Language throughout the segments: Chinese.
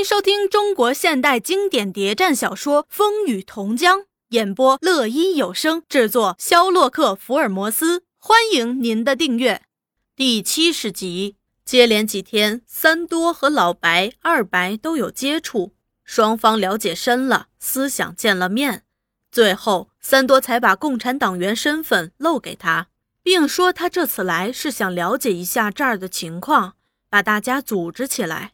迎收听中国现代经典谍战小说《风雨同江》，演播乐音有声制作，肖洛克福尔摩斯。欢迎您的订阅。第七十集，接连几天，三多和老白、二白都有接触，双方了解深了，思想见了面。最后，三多才把共产党员身份露给他，并说他这次来是想了解一下这儿的情况，把大家组织起来。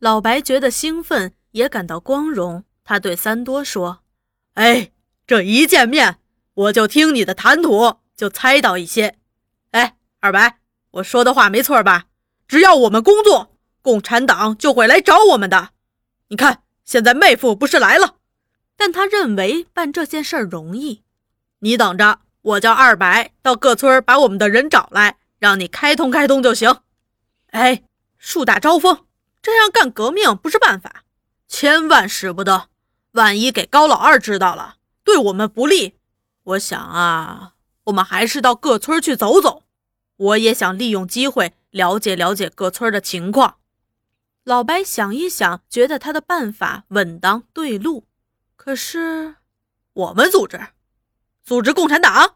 老白觉得兴奋，也感到光荣。他对三多说：“哎，这一见面，我就听你的谈吐，就猜到一些。哎，二白，我说的话没错吧？只要我们工作，共产党就会来找我们的。你看，现在妹夫不是来了，但他认为办这件事儿容易。你等着，我叫二白到各村把我们的人找来，让你开通开通就行。哎，树大招风。”这样干革命不是办法，千万使不得。万一给高老二知道了，对我们不利。我想啊，我们还是到各村去走走。我也想利用机会了解了解各村的情况。老白想一想，觉得他的办法稳当对路。可是，我们组织，组织共产党，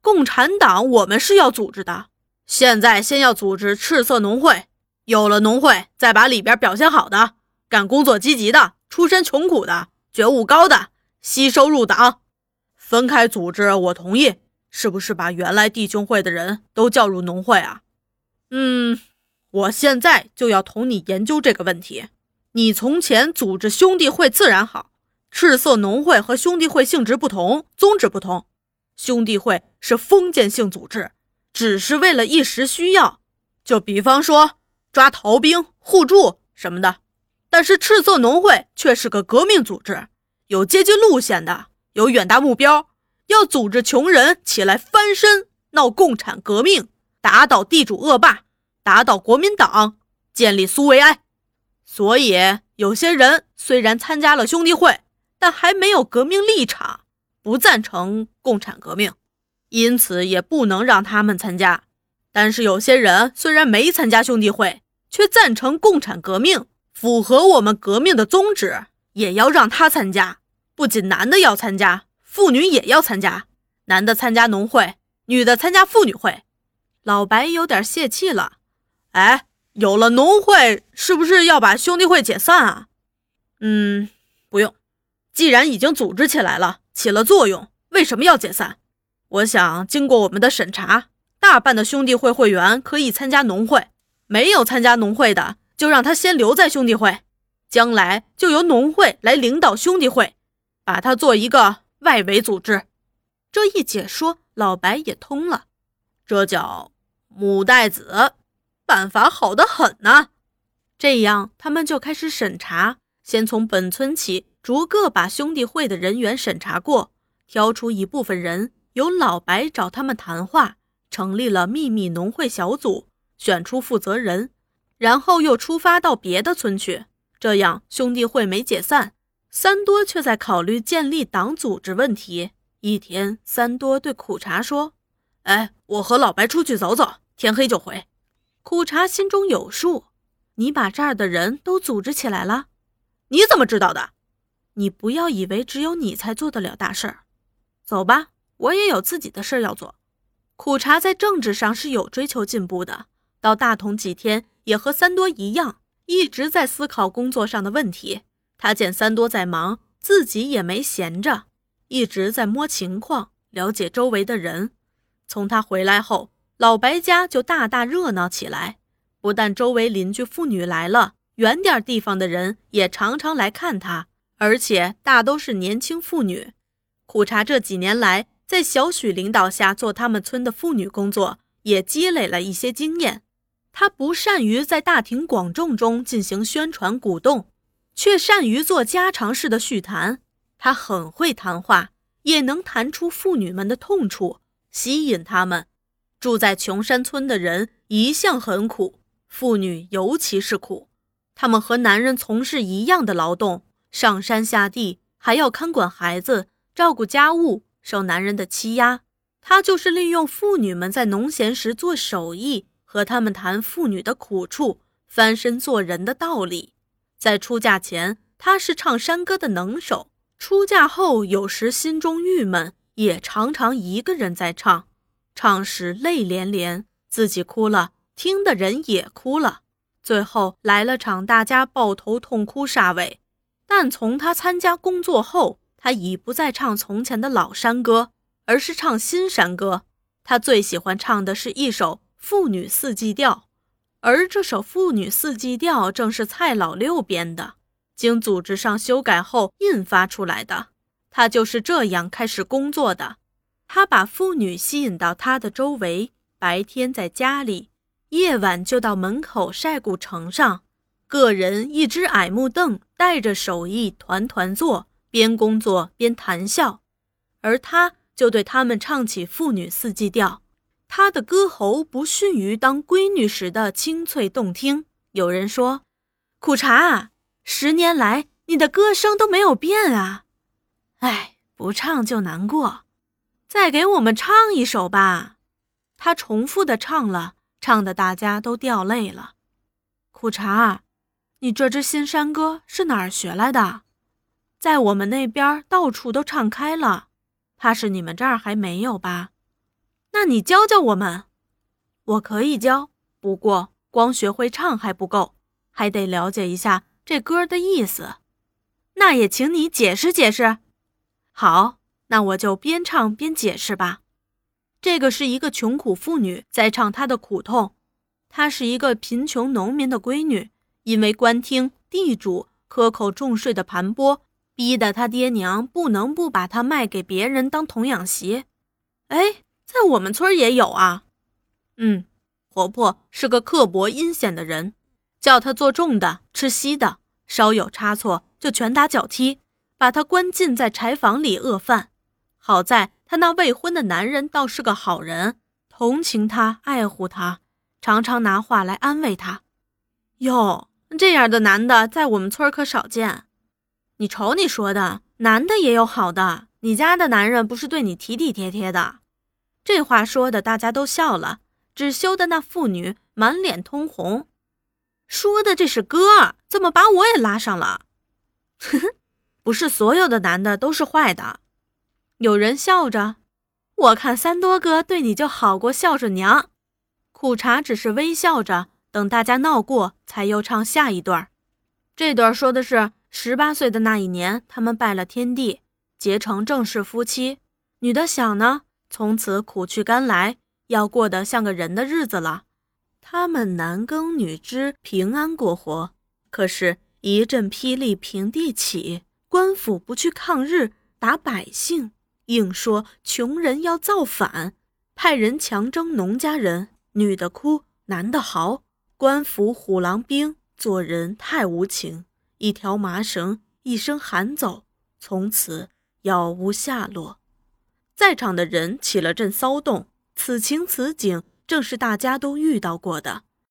共产党我们是要组织的。现在先要组织赤色农会。有了农会，再把里边表现好的、干工作积极的、出身穷苦的、觉悟高的吸收入党，分开组织。我同意，是不是把原来弟兄会的人都叫入农会啊？嗯，我现在就要同你研究这个问题。你从前组织兄弟会自然好，赤色农会和兄弟会性质不同，宗旨不同。兄弟会是封建性组织，只是为了一时需要。就比方说。抓逃兵、互助什么的，但是赤色农会却是个革命组织，有阶级路线的，有远大目标，要组织穷人起来翻身，闹共产革命，打倒地主恶霸，打倒国民党，建立苏维埃。所以有些人虽然参加了兄弟会，但还没有革命立场，不赞成共产革命，因此也不能让他们参加。但是有些人虽然没参加兄弟会，却赞成共产革命，符合我们革命的宗旨，也要让他参加。不仅男的要参加，妇女也要参加。男的参加农会，女的参加妇女会。老白有点泄气了。哎，有了农会，是不是要把兄弟会解散啊？嗯，不用。既然已经组织起来了，起了作用，为什么要解散？我想经过我们的审查。大半的兄弟会会员可以参加农会，没有参加农会的，就让他先留在兄弟会，将来就由农会来领导兄弟会，把它做一个外围组织。这一解说，老白也通了，这叫母带子，办法好得很呐。这样，他们就开始审查，先从本村起，逐个把兄弟会的人员审查过，挑出一部分人，由老白找他们谈话。成立了秘密农会小组，选出负责人，然后又出发到别的村去。这样兄弟会没解散，三多却在考虑建立党组织问题。一天，三多对苦茶说：“哎，我和老白出去走走，天黑就回。”苦茶心中有数：“你把这儿的人都组织起来了？你怎么知道的？你不要以为只有你才做得了大事儿。走吧，我也有自己的事儿要做。”苦茶在政治上是有追求进步的，到大同几天也和三多一样，一直在思考工作上的问题。他见三多在忙，自己也没闲着，一直在摸情况，了解周围的人。从他回来后，老白家就大大热闹起来，不但周围邻居妇女来了，远点地方的人也常常来看他，而且大都是年轻妇女。苦茶这几年来。在小许领导下做他们村的妇女工作，也积累了一些经验。他不善于在大庭广众中进行宣传鼓动，却善于做家常式的叙谈。他很会谈话，也能谈出妇女们的痛处，吸引他们。住在穷山村的人一向很苦，妇女尤其是苦。他们和男人从事一样的劳动，上山下地，还要看管孩子，照顾家务。受男人的欺压，他就是利用妇女们在农闲时做手艺，和他们谈妇女的苦处，翻身做人的道理。在出嫁前，他是唱山歌的能手；出嫁后，有时心中郁闷，也常常一个人在唱，唱时泪连连，自己哭了，听的人也哭了。最后来了场大家抱头痛哭煞尾。但从他参加工作后，他已不再唱从前的老山歌，而是唱新山歌。他最喜欢唱的是一首《妇女四季调》。而这首《妇女四季调》正是蔡老六编的，经组织上修改后印发出来的。他就是这样开始工作的。他把妇女吸引到他的周围，白天在家里，夜晚就到门口晒谷城上，个人一只矮木凳，带着手艺团团坐，边工作边谈笑，而他就对他们唱起《妇女四季调》。他的歌喉不逊于当闺女时的清脆动听。有人说：“苦茶，十年来你的歌声都没有变啊！”哎，不唱就难过。再给我们唱一首吧。他重复的唱了，唱的大家都掉泪了。苦茶，你这支新山歌是哪儿学来的？在我们那边到处都唱开了，怕是你们这儿还没有吧？那你教教我们，我可以教，不过光学会唱还不够，还得了解一下这歌的意思。那也请你解释解释。好，那我就边唱边解释吧。这个是一个穷苦妇女在唱她的苦痛。她是一个贫穷农民的闺女，因为官厅地主克扣重税的盘剥，逼得他爹娘不能不把他卖给别人当童养媳。哎。在我们村也有啊，嗯，婆婆是个刻薄阴险的人，叫她做重的吃稀的，稍有差错就拳打脚踢，把她关进在柴房里饿饭。好在她那未婚的男人倒是个好人，同情她，爱护她，常常拿话来安慰她。哟，这样的男的在我们村可少见。你瞅你说的，男的也有好的，你家的男人不是对你体体贴贴的？这话说的大家都笑了，只羞的那妇女满脸通红，说的这是哥，怎么把我也拉上了？呵呵，不是所有的男的都是坏的。有人笑着，我看三多哥对你就好过孝顺娘。苦茶只是微笑着，等大家闹过，才又唱下一段。这段说的是十八岁的那一年，他们拜了天地，结成正式夫妻。女的想呢。从此苦去甘来，要过得像个人的日子了。他们男耕女织，平安过活。可是，一阵霹雳平地起，官府不去抗日打百姓，硬说穷人要造反，派人强征农家人。女的哭，男的嚎。官府虎狼兵，做人太无情。一条麻绳，一声喊走，从此杳无下落。在场的人起了阵骚动，此情此景正是大家都遇到过的。